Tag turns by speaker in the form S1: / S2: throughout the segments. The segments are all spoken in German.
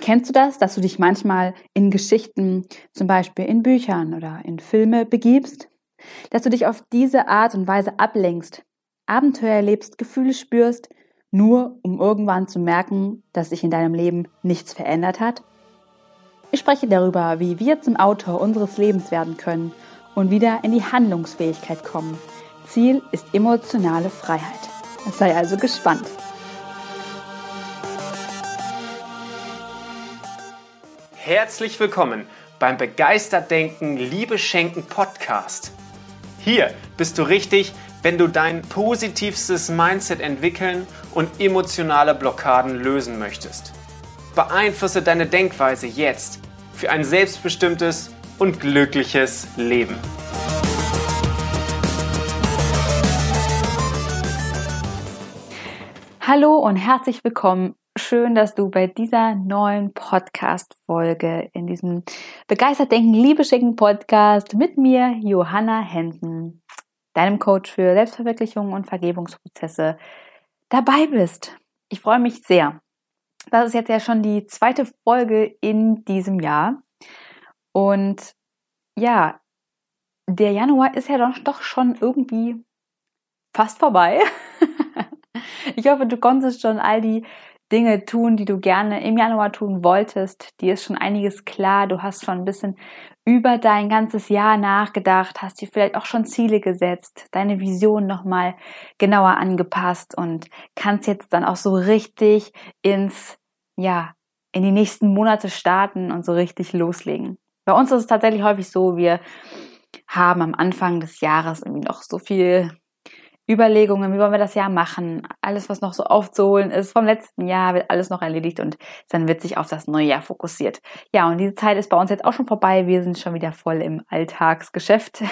S1: Kennst du das, dass du dich manchmal in Geschichten, zum Beispiel in Büchern oder in Filme begibst? Dass du dich auf diese Art und Weise ablenkst, Abenteuer erlebst, Gefühle spürst, nur um irgendwann zu merken, dass sich in deinem Leben nichts verändert hat? Ich spreche darüber, wie wir zum Autor unseres Lebens werden können und wieder in die Handlungsfähigkeit kommen. Ziel ist emotionale Freiheit. Sei also gespannt.
S2: Herzlich willkommen beim Begeistert Denken, Liebe Schenken Podcast. Hier bist du richtig, wenn du dein positivstes Mindset entwickeln und emotionale Blockaden lösen möchtest. Beeinflusse deine Denkweise jetzt für ein selbstbestimmtes und glückliches Leben.
S1: Hallo und herzlich willkommen. Schön, dass du bei dieser neuen Podcast-Folge in diesem Begeistert Denken, Liebe schicken Podcast mit mir, Johanna Hensen, deinem Coach für Selbstverwirklichung und Vergebungsprozesse, dabei bist. Ich freue mich sehr. Das ist jetzt ja schon die zweite Folge in diesem Jahr. Und ja, der Januar ist ja doch, doch schon irgendwie fast vorbei. ich hoffe, du konntest schon all die Dinge tun, die du gerne im Januar tun wolltest. Dir ist schon einiges klar. Du hast schon ein bisschen über dein ganzes Jahr nachgedacht, hast dir vielleicht auch schon Ziele gesetzt, deine Vision nochmal genauer angepasst und kannst jetzt dann auch so richtig ins, ja, in die nächsten Monate starten und so richtig loslegen. Bei uns ist es tatsächlich häufig so, wir haben am Anfang des Jahres irgendwie noch so viel Überlegungen, wie wollen wir das Jahr machen, alles, was noch so aufzuholen ist vom letzten Jahr, wird alles noch erledigt und dann wird sich auf das neue Jahr fokussiert. Ja, und diese Zeit ist bei uns jetzt auch schon vorbei. Wir sind schon wieder voll im Alltagsgeschäft.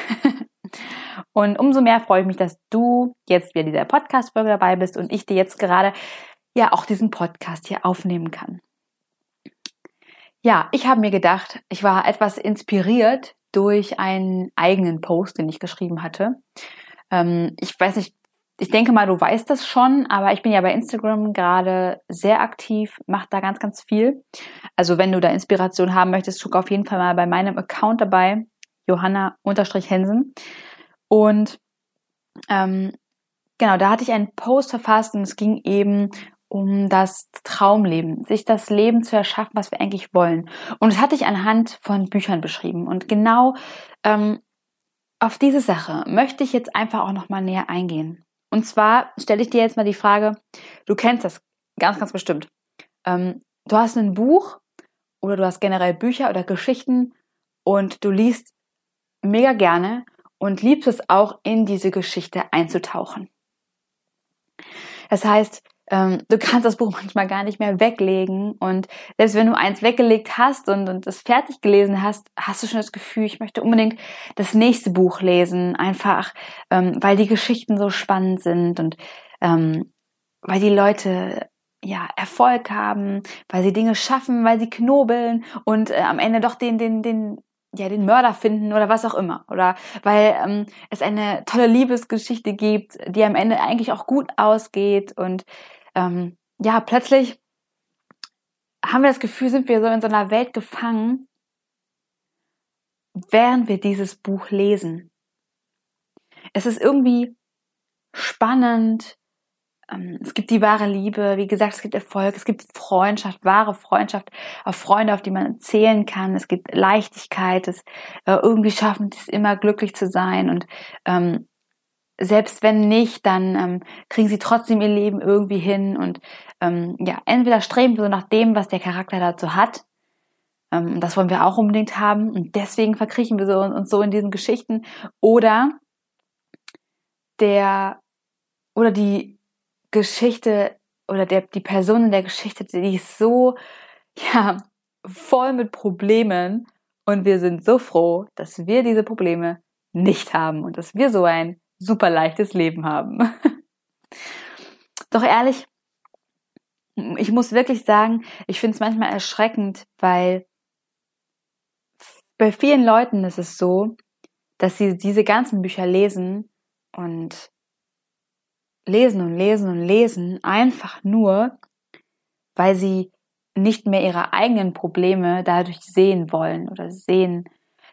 S1: und umso mehr freue ich mich, dass du jetzt wieder dieser Podcast-Folge dabei bist und ich dir jetzt gerade ja auch diesen Podcast hier aufnehmen kann. Ja, ich habe mir gedacht, ich war etwas inspiriert durch einen eigenen Post, den ich geschrieben hatte. Ähm, ich weiß nicht, ich denke mal, du weißt das schon, aber ich bin ja bei Instagram gerade sehr aktiv, mache da ganz, ganz viel. Also wenn du da Inspiration haben möchtest, guck auf jeden Fall mal bei meinem Account dabei, Johanna-Hensen. Und ähm, genau, da hatte ich einen Post verfasst und es ging eben um das Traumleben, sich das Leben zu erschaffen, was wir eigentlich wollen. Und das hatte ich anhand von Büchern beschrieben. Und genau ähm, auf diese Sache möchte ich jetzt einfach auch nochmal näher eingehen. Und zwar stelle ich dir jetzt mal die Frage, du kennst das ganz, ganz bestimmt. Ähm, du hast ein Buch oder du hast generell Bücher oder Geschichten und du liest mega gerne und liebst es auch in diese Geschichte einzutauchen. Das heißt, ähm, du kannst das Buch manchmal gar nicht mehr weglegen. Und selbst wenn du eins weggelegt hast und, und fertig gelesen hast, hast du schon das Gefühl, ich möchte unbedingt das nächste Buch lesen. Einfach, ähm, weil die Geschichten so spannend sind und ähm, weil die Leute ja Erfolg haben, weil sie Dinge schaffen, weil sie knobeln und äh, am Ende doch den, den, den ja, den Mörder finden oder was auch immer. Oder weil ähm, es eine tolle Liebesgeschichte gibt, die am Ende eigentlich auch gut ausgeht und ähm, ja, plötzlich haben wir das Gefühl, sind wir so in so einer Welt gefangen, während wir dieses Buch lesen. Es ist irgendwie spannend. Ähm, es gibt die wahre Liebe, wie gesagt, es gibt Erfolg, es gibt Freundschaft, wahre Freundschaft, auf Freunde, auf die man zählen kann. Es gibt Leichtigkeit, es äh, irgendwie schaffen es immer glücklich zu sein und ähm, selbst wenn nicht, dann ähm, kriegen sie trotzdem ihr Leben irgendwie hin und ähm, ja, entweder streben wir so nach dem, was der Charakter dazu hat, ähm, das wollen wir auch unbedingt haben und deswegen verkriechen wir so, uns so in diesen Geschichten oder der oder die Geschichte oder der, die Person in der Geschichte, die ist so ja voll mit Problemen und wir sind so froh, dass wir diese Probleme nicht haben und dass wir so ein super leichtes Leben haben. Doch ehrlich, ich muss wirklich sagen, ich finde es manchmal erschreckend, weil bei vielen Leuten ist es so, dass sie diese ganzen Bücher lesen und lesen und lesen und lesen, einfach nur, weil sie nicht mehr ihre eigenen Probleme dadurch sehen wollen oder sehen,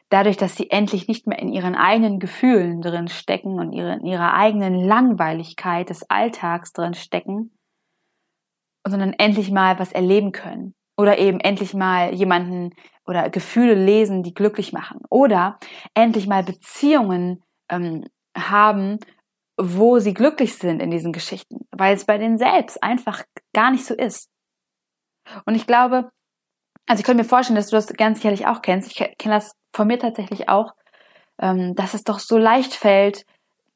S1: dadurch, dass sie endlich nicht mehr in ihren eigenen Gefühlen drin stecken und ihre, in ihrer eigenen Langweiligkeit des Alltags drin stecken, sondern endlich mal was erleben können oder eben endlich mal jemanden oder Gefühle lesen, die glücklich machen oder endlich mal Beziehungen ähm, haben, wo sie glücklich sind in diesen Geschichten, weil es bei denen selbst einfach gar nicht so ist. Und ich glaube, also ich könnte mir vorstellen, dass du das ganz sicherlich auch kennst. Ich kenne das von mir tatsächlich auch, ähm, dass es doch so leicht fällt,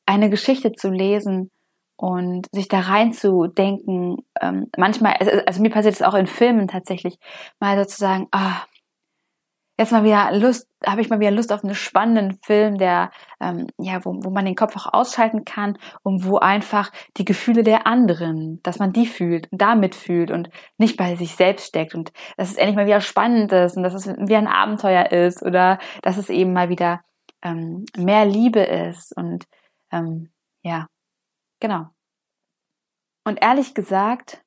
S1: eine Geschichte zu lesen und sich da reinzudenken. Ähm, manchmal, also, also mir passiert es auch in Filmen tatsächlich, mal sozusagen, ah, jetzt mal wieder Lust, habe ich mal wieder Lust auf einen spannenden Film, der ähm, ja, wo, wo man den Kopf auch ausschalten kann und wo einfach die Gefühle der anderen, dass man die fühlt und damit fühlt und nicht bei sich selbst steckt und dass es endlich mal wieder spannend ist und dass es wie ein Abenteuer ist oder dass es eben mal wieder ähm, mehr Liebe ist und ähm, ja, genau. Und ehrlich gesagt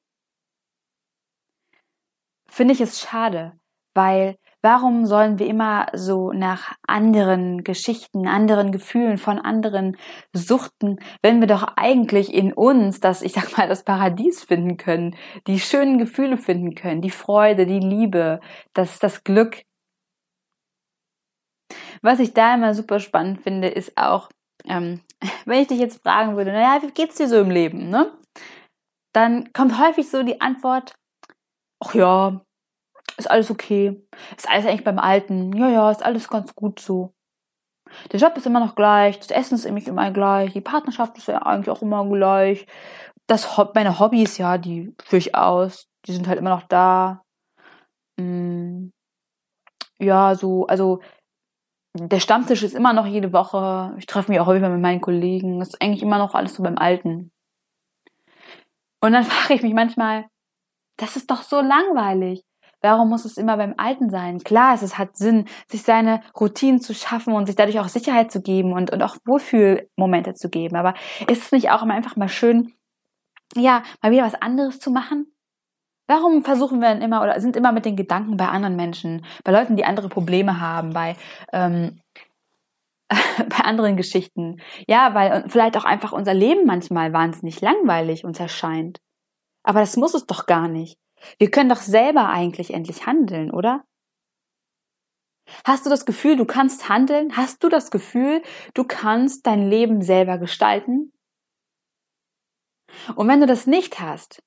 S1: finde ich es schade, weil Warum sollen wir immer so nach anderen Geschichten, anderen Gefühlen von anderen suchten, wenn wir doch eigentlich in uns das, ich sag mal, das Paradies finden können, die schönen Gefühle finden können, die Freude, die Liebe, das, das Glück. Was ich da immer super spannend finde, ist auch, ähm, wenn ich dich jetzt fragen würde, naja, wie geht's dir so im Leben, ne? Dann kommt häufig so die Antwort, ach ja, ist alles okay. Ist alles eigentlich beim Alten. Ja, ja, ist alles ganz gut so. Der Job ist immer noch gleich, das Essen ist nämlich immer gleich, die Partnerschaft ist ja eigentlich auch immer gleich. Das, meine Hobbys, ja, die führe ich aus, die sind halt immer noch da. Hm. Ja, so, also der Stammtisch ist immer noch jede Woche. Ich treffe mich auch häufiger mit meinen Kollegen. Das ist eigentlich immer noch alles so beim Alten. Und dann frage ich mich manchmal, das ist doch so langweilig. Warum muss es immer beim Alten sein? Klar, es hat Sinn, sich seine Routinen zu schaffen und sich dadurch auch Sicherheit zu geben und, und auch Wohlfühlmomente zu geben. Aber ist es nicht auch immer einfach mal schön, ja, mal wieder was anderes zu machen? Warum versuchen wir dann immer oder sind immer mit den Gedanken bei anderen Menschen, bei Leuten, die andere Probleme haben, bei, ähm, bei anderen Geschichten? Ja, weil vielleicht auch einfach unser Leben manchmal wahnsinnig langweilig uns erscheint. Aber das muss es doch gar nicht. Wir können doch selber eigentlich endlich handeln, oder? Hast du das Gefühl, du kannst handeln? Hast du das Gefühl, du kannst dein Leben selber gestalten? Und wenn du das nicht hast,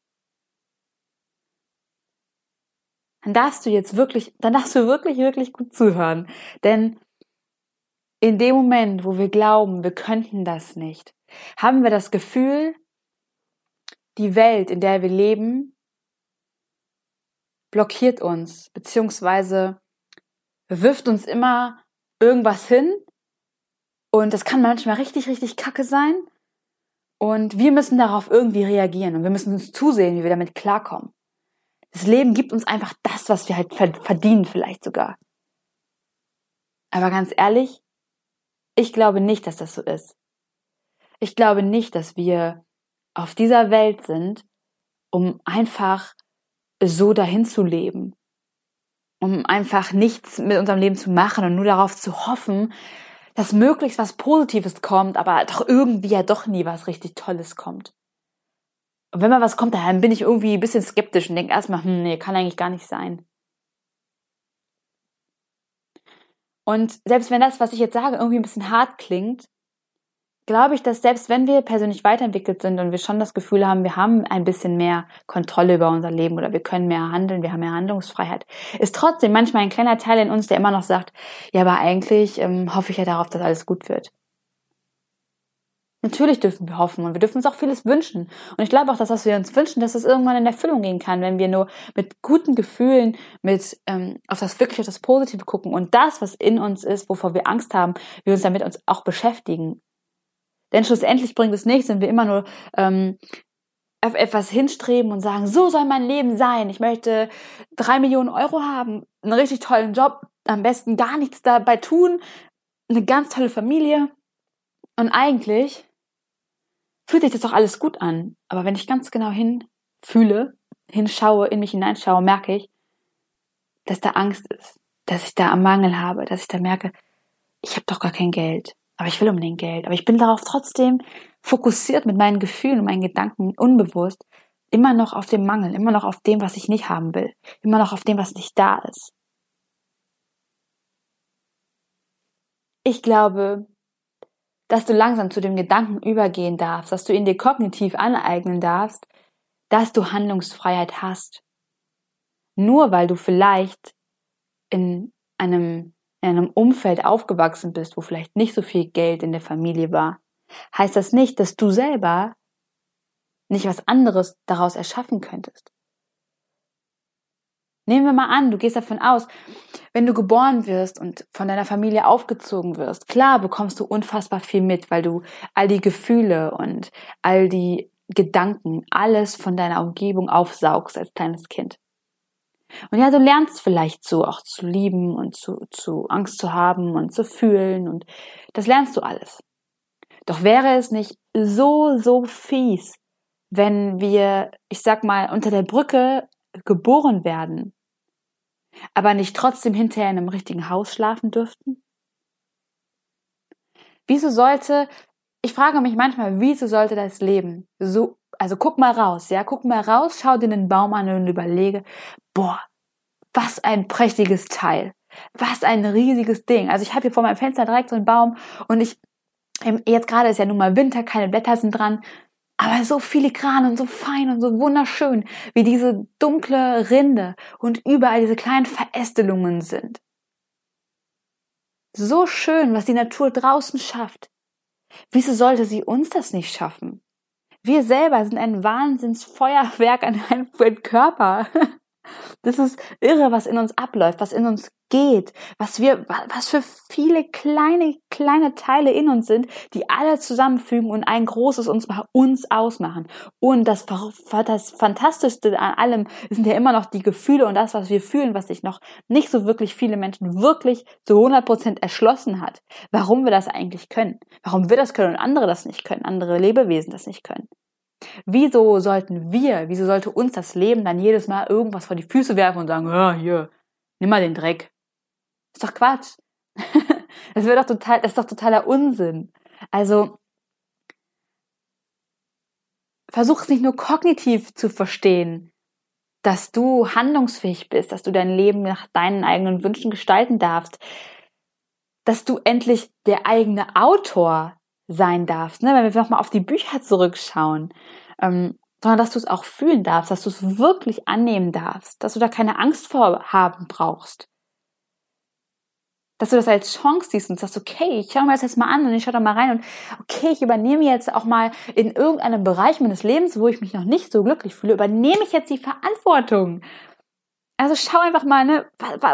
S1: dann darfst du jetzt wirklich, dann darfst du wirklich, wirklich gut zuhören. Denn in dem Moment, wo wir glauben, wir könnten das nicht, haben wir das Gefühl, die Welt, in der wir leben, blockiert uns, beziehungsweise wirft uns immer irgendwas hin. Und das kann manchmal richtig, richtig kacke sein. Und wir müssen darauf irgendwie reagieren und wir müssen uns zusehen, wie wir damit klarkommen. Das Leben gibt uns einfach das, was wir halt verdienen, vielleicht sogar. Aber ganz ehrlich, ich glaube nicht, dass das so ist. Ich glaube nicht, dass wir auf dieser Welt sind, um einfach so dahin zu leben. Um einfach nichts mit unserem Leben zu machen und nur darauf zu hoffen, dass möglichst was Positives kommt, aber doch irgendwie ja doch nie was richtig Tolles kommt. Und wenn mal was kommt, dann bin ich irgendwie ein bisschen skeptisch und denke erstmal, hm, nee, kann eigentlich gar nicht sein. Und selbst wenn das, was ich jetzt sage, irgendwie ein bisschen hart klingt, glaube ich, dass selbst wenn wir persönlich weiterentwickelt sind und wir schon das Gefühl haben, wir haben ein bisschen mehr Kontrolle über unser Leben oder wir können mehr handeln, wir haben mehr Handlungsfreiheit, ist trotzdem manchmal ein kleiner Teil in uns, der immer noch sagt, ja, aber eigentlich ähm, hoffe ich ja darauf, dass alles gut wird. Natürlich dürfen wir hoffen und wir dürfen uns auch vieles wünschen. Und ich glaube auch, dass was wir uns wünschen, dass es irgendwann in Erfüllung gehen kann, wenn wir nur mit guten Gefühlen, mit ähm, auf das wirklich auf das Positive gucken und das, was in uns ist, wovor wir Angst haben, wir uns damit uns auch beschäftigen denn schlussendlich bringt es nichts, wenn wir immer nur ähm, auf etwas hinstreben und sagen, so soll mein Leben sein. Ich möchte drei Millionen Euro haben, einen richtig tollen Job, am besten gar nichts dabei tun, eine ganz tolle Familie. Und eigentlich fühlt sich das doch alles gut an. Aber wenn ich ganz genau hinfühle, hinschaue, in mich hineinschaue, merke ich, dass da Angst ist, dass ich da am Mangel habe, dass ich da merke, ich habe doch gar kein Geld, aber ich will unbedingt Geld, aber ich bin darauf trotzdem fokussiert mit meinen Gefühlen und meinen Gedanken unbewusst immer noch auf dem Mangel, immer noch auf dem, was ich nicht haben will, immer noch auf dem, was nicht da ist. Ich glaube, dass du langsam zu dem Gedanken übergehen darfst, dass du ihn dir kognitiv aneignen darfst, dass du Handlungsfreiheit hast. Nur weil du vielleicht in einem, in einem Umfeld aufgewachsen bist, wo vielleicht nicht so viel Geld in der Familie war, heißt das nicht, dass du selber nicht was anderes daraus erschaffen könntest. Nehmen wir mal an, du gehst davon aus, wenn du geboren wirst und von deiner Familie aufgezogen wirst, klar bekommst du unfassbar viel mit, weil du all die Gefühle und all die Gedanken, alles von deiner Umgebung aufsaugst als kleines Kind. Und ja, du lernst vielleicht so auch zu lieben und zu, zu Angst zu haben und zu fühlen und das lernst du alles. Doch wäre es nicht so, so fies, wenn wir, ich sag mal, unter der Brücke geboren werden, aber nicht trotzdem hinterher in einem richtigen Haus schlafen dürften? Wieso sollte, ich frage mich manchmal, wieso sollte das Leben so, also guck mal raus, ja, guck mal raus, schau dir den Baum an und überlege, boah, was ein prächtiges Teil. Was ein riesiges Ding. Also ich habe hier vor meinem Fenster direkt so einen Baum und ich Jetzt gerade ist ja nun mal Winter, keine Blätter sind dran, aber so filigran und so fein und so wunderschön, wie diese dunkle Rinde und überall diese kleinen Verästelungen sind. So schön, was die Natur draußen schafft. Wieso sollte sie uns das nicht schaffen? Wir selber sind ein Wahnsinnsfeuerwerk an einem Körper. Das ist irre, was in uns abläuft, was in uns geht, was wir, was für viele kleine, kleine Teile in uns sind, die alle zusammenfügen und ein großes uns, uns ausmachen. Und das, das Fantastischste an allem sind ja immer noch die Gefühle und das, was wir fühlen, was sich noch nicht so wirklich viele Menschen wirklich zu 100 Prozent erschlossen hat. Warum wir das eigentlich können. Warum wir das können und andere das nicht können, andere Lebewesen das nicht können. Wieso sollten wir, wieso sollte uns das Leben dann jedes Mal irgendwas vor die Füße werfen und sagen, ja, hier, nimm mal den Dreck. Ist doch Quatsch. das wäre doch total, das ist doch totaler Unsinn. Also, versuch es nicht nur kognitiv zu verstehen, dass du handlungsfähig bist, dass du dein Leben nach deinen eigenen Wünschen gestalten darfst, dass du endlich der eigene Autor sein darfst, ne? wenn wir nochmal auf die Bücher zurückschauen, ähm, sondern dass du es auch fühlen darfst, dass du es wirklich annehmen darfst, dass du da keine Angst vor haben brauchst. Dass du das als Chance siehst und sagst, okay, ich schaue mir das jetzt mal an und ich schaue da mal rein und okay, ich übernehme jetzt auch mal in irgendeinem Bereich meines Lebens, wo ich mich noch nicht so glücklich fühle, übernehme ich jetzt die Verantwortung. Also schau einfach mal, ne,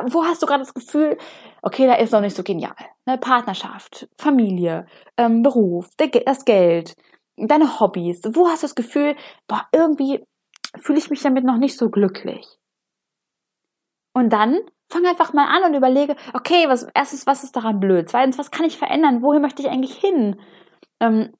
S1: wo hast du gerade das Gefühl, okay, da ist noch nicht so genial. Ne? Partnerschaft, Familie, ähm, Beruf, der, das Geld, deine Hobbys. Wo hast du das Gefühl, boah, irgendwie fühle ich mich damit noch nicht so glücklich? Und dann fang einfach mal an und überlege, okay, was, erstens, was ist daran blöd? Zweitens, was kann ich verändern? Wohin möchte ich eigentlich hin? Ähm,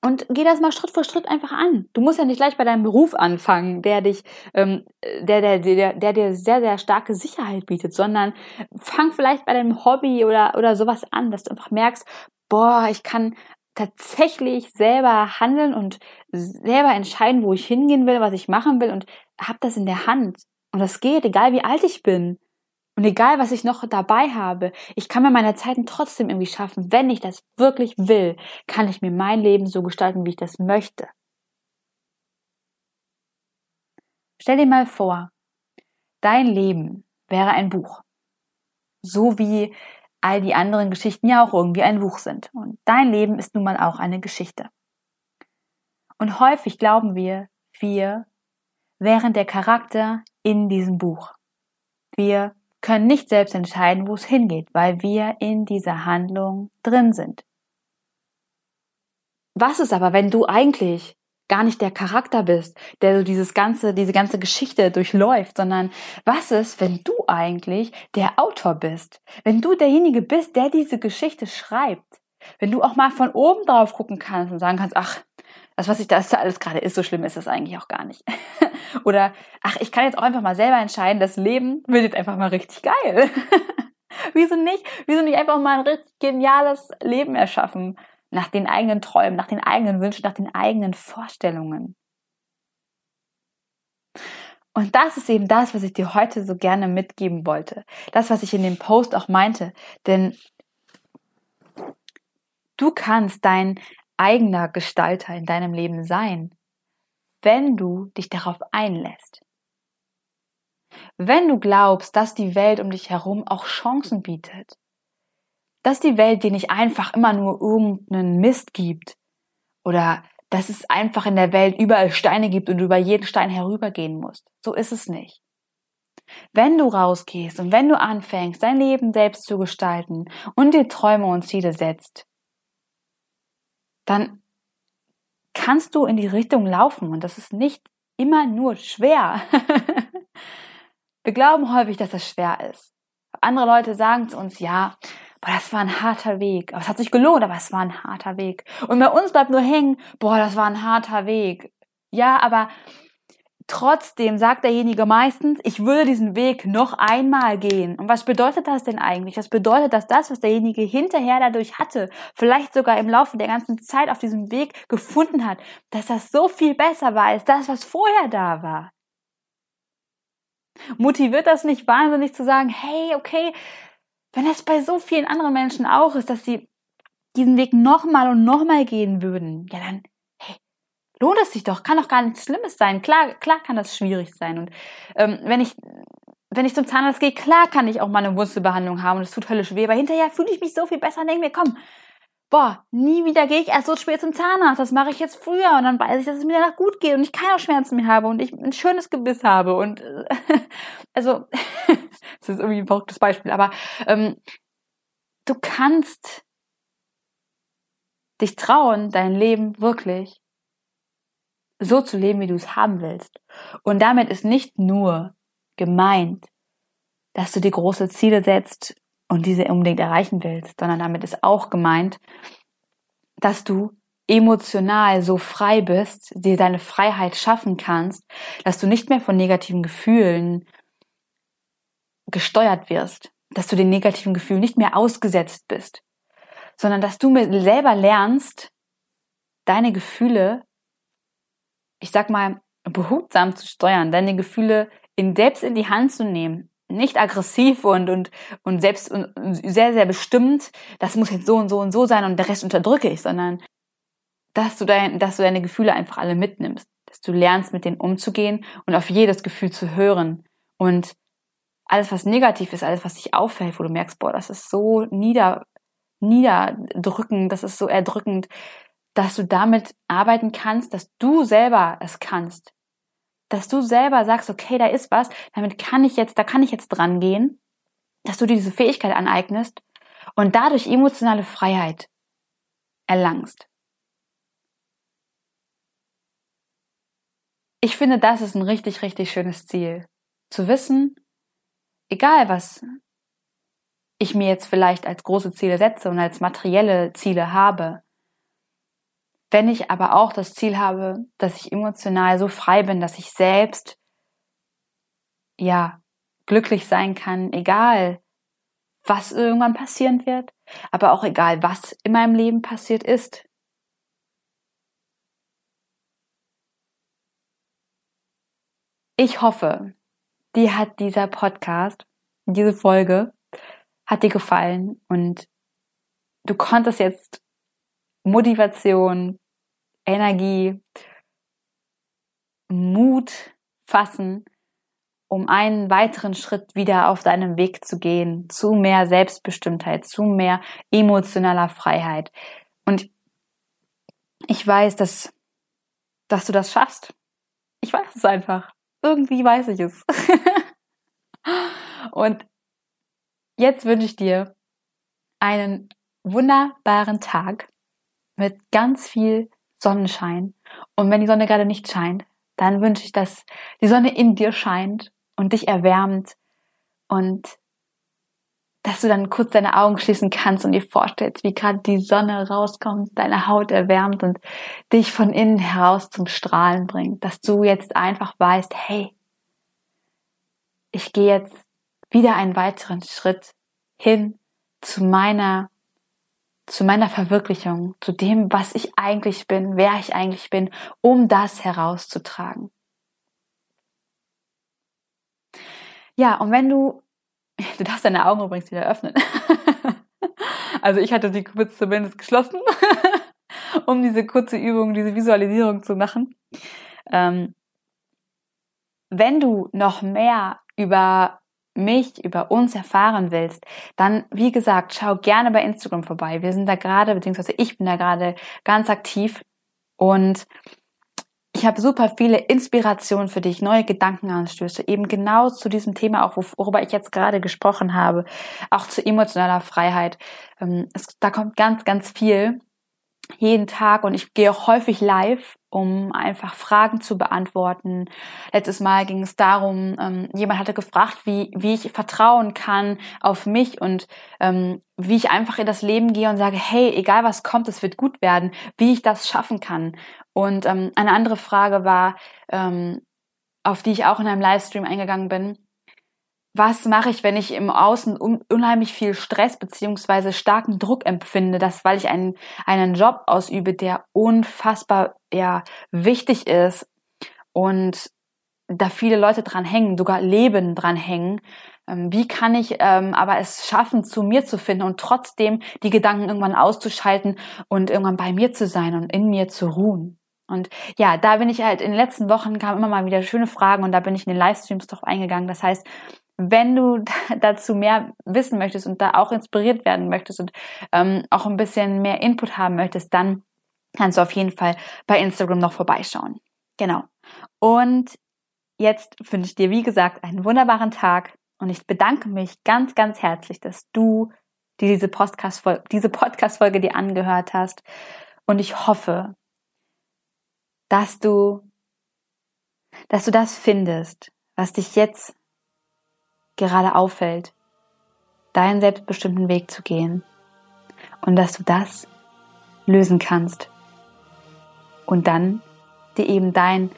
S1: und geh das mal Schritt für Schritt einfach an. Du musst ja nicht gleich bei deinem Beruf anfangen, der dich, ähm, der, der, der, der dir sehr, sehr starke Sicherheit bietet, sondern fang vielleicht bei deinem Hobby oder, oder sowas an, dass du einfach merkst, boah, ich kann tatsächlich selber handeln und selber entscheiden, wo ich hingehen will, was ich machen will und hab das in der Hand. Und das geht, egal wie alt ich bin. Und egal, was ich noch dabei habe, ich kann mir meine Zeiten trotzdem irgendwie schaffen. Wenn ich das wirklich will, kann ich mir mein Leben so gestalten, wie ich das möchte. Stell dir mal vor, dein Leben wäre ein Buch. So wie all die anderen Geschichten ja auch irgendwie ein Buch sind. Und dein Leben ist nun mal auch eine Geschichte. Und häufig glauben wir, wir wären der Charakter in diesem Buch. Wir können nicht selbst entscheiden, wo es hingeht, weil wir in dieser Handlung drin sind. Was ist aber, wenn du eigentlich gar nicht der Charakter bist, der so dieses ganze, diese ganze Geschichte durchläuft, sondern was ist, wenn du eigentlich der Autor bist? Wenn du derjenige bist, der diese Geschichte schreibt? Wenn du auch mal von oben drauf gucken kannst und sagen kannst, ach, das, was ich da alles gerade ist, so schlimm ist es eigentlich auch gar nicht. Oder, ach, ich kann jetzt auch einfach mal selber entscheiden, das Leben wird jetzt einfach mal richtig geil. Wieso nicht? Wieso nicht einfach mal ein richtig geniales Leben erschaffen? Nach den eigenen Träumen, nach den eigenen Wünschen, nach den eigenen Vorstellungen. Und das ist eben das, was ich dir heute so gerne mitgeben wollte. Das, was ich in dem Post auch meinte. Denn du kannst dein eigener Gestalter in deinem Leben sein, wenn du dich darauf einlässt. Wenn du glaubst, dass die Welt um dich herum auch Chancen bietet, dass die Welt dir nicht einfach immer nur irgendeinen Mist gibt oder dass es einfach in der Welt überall Steine gibt und du über jeden Stein herübergehen musst. So ist es nicht. Wenn du rausgehst und wenn du anfängst, dein Leben selbst zu gestalten und dir Träume und Ziele setzt, dann kannst du in die Richtung laufen und das ist nicht immer nur schwer. Wir glauben häufig, dass das schwer ist. Andere Leute sagen zu uns, ja, boah, das war ein harter Weg. Aber es hat sich gelohnt, aber es war ein harter Weg. Und bei uns bleibt nur hängen, boah, das war ein harter Weg. Ja, aber trotzdem sagt derjenige meistens, ich würde diesen Weg noch einmal gehen. Und was bedeutet das denn eigentlich? Das bedeutet, dass das, was derjenige hinterher dadurch hatte, vielleicht sogar im Laufe der ganzen Zeit auf diesem Weg gefunden hat, dass das so viel besser war als das, was vorher da war. Motiviert das nicht wahnsinnig zu sagen, hey, okay, wenn das bei so vielen anderen Menschen auch ist, dass sie diesen Weg nochmal und nochmal gehen würden, ja dann, lohnt es sich doch, kann doch gar nichts Schlimmes sein. Klar, klar kann das schwierig sein. Und ähm, wenn ich wenn ich zum Zahnarzt gehe, klar kann ich auch mal eine Wurzelbehandlung haben. Und es tut höllisch weh, aber hinterher fühle ich mich so viel besser und denke mir, komm, boah, nie wieder gehe ich erst so spät zum Zahnarzt, das mache ich jetzt früher. Und dann weiß ich, dass es mir danach gut geht und ich keine Schmerzen mehr habe und ich ein schönes Gebiss habe. Und also das ist irgendwie ein verrücktes Beispiel, aber ähm, du kannst dich trauen, dein Leben wirklich so zu leben, wie du es haben willst. Und damit ist nicht nur gemeint, dass du dir große Ziele setzt und diese unbedingt erreichen willst, sondern damit ist auch gemeint, dass du emotional so frei bist, dir deine Freiheit schaffen kannst, dass du nicht mehr von negativen Gefühlen gesteuert wirst, dass du den negativen Gefühlen nicht mehr ausgesetzt bist, sondern dass du selber lernst, deine Gefühle, ich sag mal, behutsam zu steuern, deine Gefühle in, selbst in die Hand zu nehmen, nicht aggressiv und, und, und selbst und sehr, sehr bestimmt, das muss jetzt so und so und so sein und der Rest unterdrücke ich, sondern dass du, dein, dass du deine Gefühle einfach alle mitnimmst, dass du lernst, mit denen umzugehen und auf jedes Gefühl zu hören. Und alles, was negativ ist, alles, was dich auffällt, wo du merkst, boah, das ist so nieder, niederdrückend, das ist so erdrückend, dass du damit arbeiten kannst, dass du selber es kannst, dass du selber sagst, okay, da ist was, damit kann ich jetzt, da kann ich jetzt dran gehen, dass du dir diese Fähigkeit aneignest und dadurch emotionale Freiheit erlangst. Ich finde, das ist ein richtig, richtig schönes Ziel. Zu wissen, egal was ich mir jetzt vielleicht als große Ziele setze und als materielle Ziele habe, wenn ich aber auch das Ziel habe, dass ich emotional so frei bin, dass ich selbst, ja, glücklich sein kann, egal was irgendwann passieren wird, aber auch egal was in meinem Leben passiert ist. Ich hoffe, dir hat dieser Podcast, diese Folge, hat dir gefallen und du konntest jetzt Motivation, Energie, Mut fassen, um einen weiteren Schritt wieder auf deinem Weg zu gehen, zu mehr Selbstbestimmtheit, zu mehr emotionaler Freiheit. Und ich weiß, dass, dass du das schaffst. Ich weiß es einfach. Irgendwie weiß ich es. Und jetzt wünsche ich dir einen wunderbaren Tag mit ganz viel Sonnenschein. Und wenn die Sonne gerade nicht scheint, dann wünsche ich, dass die Sonne in dir scheint und dich erwärmt und dass du dann kurz deine Augen schließen kannst und dir vorstellst, wie gerade die Sonne rauskommt, deine Haut erwärmt und dich von innen heraus zum Strahlen bringt, dass du jetzt einfach weißt, hey, ich gehe jetzt wieder einen weiteren Schritt hin zu meiner zu meiner Verwirklichung, zu dem, was ich eigentlich bin, wer ich eigentlich bin, um das herauszutragen. Ja, und wenn du, du darfst deine Augen übrigens wieder öffnen. also ich hatte sie kurz zumindest geschlossen, um diese kurze Übung, diese Visualisierung zu machen. Ähm, wenn du noch mehr über mich, über uns erfahren willst, dann, wie gesagt, schau gerne bei Instagram vorbei. Wir sind da gerade, beziehungsweise ich bin da gerade ganz aktiv und ich habe super viele Inspirationen für dich, neue Gedankenanstöße, eben genau zu diesem Thema, auch worüber ich jetzt gerade gesprochen habe, auch zu emotionaler Freiheit. Ähm, es, da kommt ganz, ganz viel jeden Tag und ich gehe auch häufig live, um einfach Fragen zu beantworten. Letztes Mal ging es darum, ähm, jemand hatte gefragt, wie, wie ich vertrauen kann auf mich und ähm, wie ich einfach in das Leben gehe und sage, hey, egal was kommt, es wird gut werden, wie ich das schaffen kann. Und ähm, eine andere Frage war, ähm, auf die ich auch in einem Livestream eingegangen bin, was mache ich, wenn ich im Außen un unheimlich viel Stress beziehungsweise starken Druck empfinde, das weil ich einen, einen Job ausübe, der unfassbar ja, wichtig ist und da viele Leute dran hängen, sogar Leben dran hängen. Ähm, wie kann ich ähm, aber es schaffen, zu mir zu finden und trotzdem die Gedanken irgendwann auszuschalten und irgendwann bei mir zu sein und in mir zu ruhen? Und ja, da bin ich halt in den letzten Wochen kamen immer mal wieder schöne Fragen und da bin ich in den Livestreams drauf eingegangen. Das heißt, wenn du dazu mehr wissen möchtest und da auch inspiriert werden möchtest und ähm, auch ein bisschen mehr Input haben möchtest, dann kannst du auf jeden Fall bei Instagram noch vorbeischauen. Genau. Und jetzt wünsche ich dir, wie gesagt, einen wunderbaren Tag und ich bedanke mich ganz, ganz herzlich, dass du diese Podcast-Folge, diese Podcast-Folge dir angehört hast. Und ich hoffe, dass du, dass du das findest, was dich jetzt gerade auffällt, deinen selbstbestimmten Weg zu gehen und dass du das lösen kannst und dann dir eben dein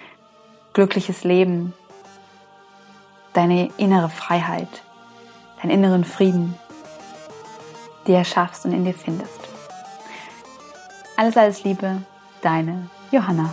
S1: glückliches Leben, deine innere Freiheit, deinen inneren Frieden dir erschaffst und in dir findest. Alles, alles Liebe, deine Johanna.